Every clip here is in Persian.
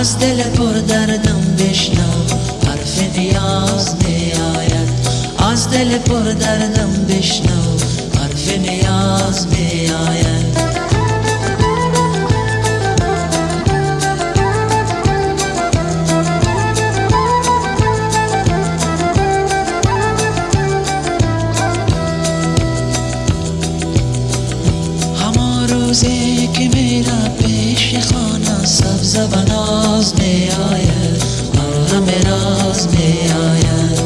از دل پر دردم بشنو. حرف نیاز میآید. از دل پر دردم بشنو. حرف نیاز میآید. روزی که میرا پیش خانه سبز بناز می آید همه راز می آید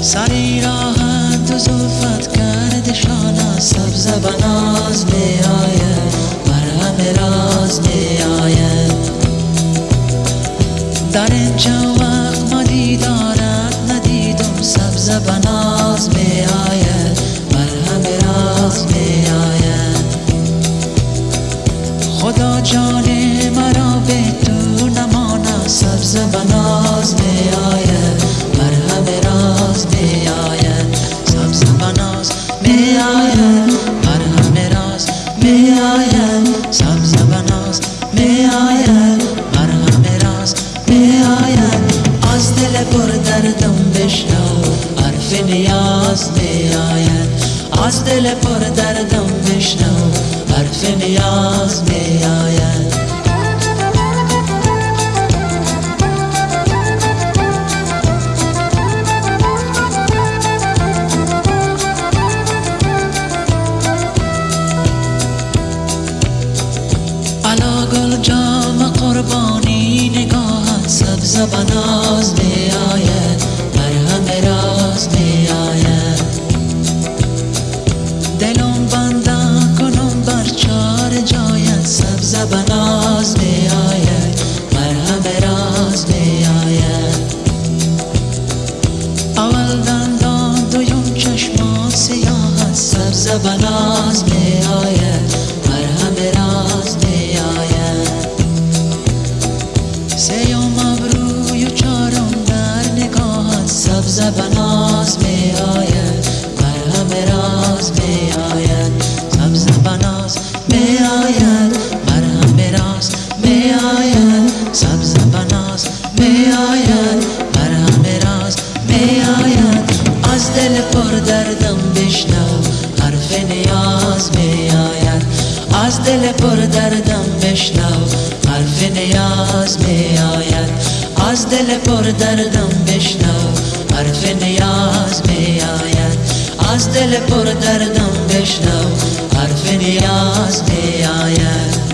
سری راحت و زلفت کرد شانه سبز بناز می آید بر همه راز می آید در اینجا وقت خدا جان مرا به تو نمانا سبز بناز بر همه راز می آید سبز بناز بر همه راز می آید سبز بناز بر همه راز می آید از دل پر دردم بشنو حرف نیاز می آید از دل پر دردم بشنو حرف نیاز می آید علا گل جام قربانی نگاهت سبز بناز می سبز بناز می آید بر همه راز می آید اول دندان دویم چشمات سیاهت. سبز بناز می آید بر همه راز می آید سیوم ابروی و چارم در نگاهت. سبز بناز آید از دل پر دردم بشنو. حرف نیاز می آید از دل پر دردم بشنو. حرف نیاز می آید از دل پر دردم بشنو. حرف نیاز می آید از دل پر دردم بشنو. حرف نیاز می آید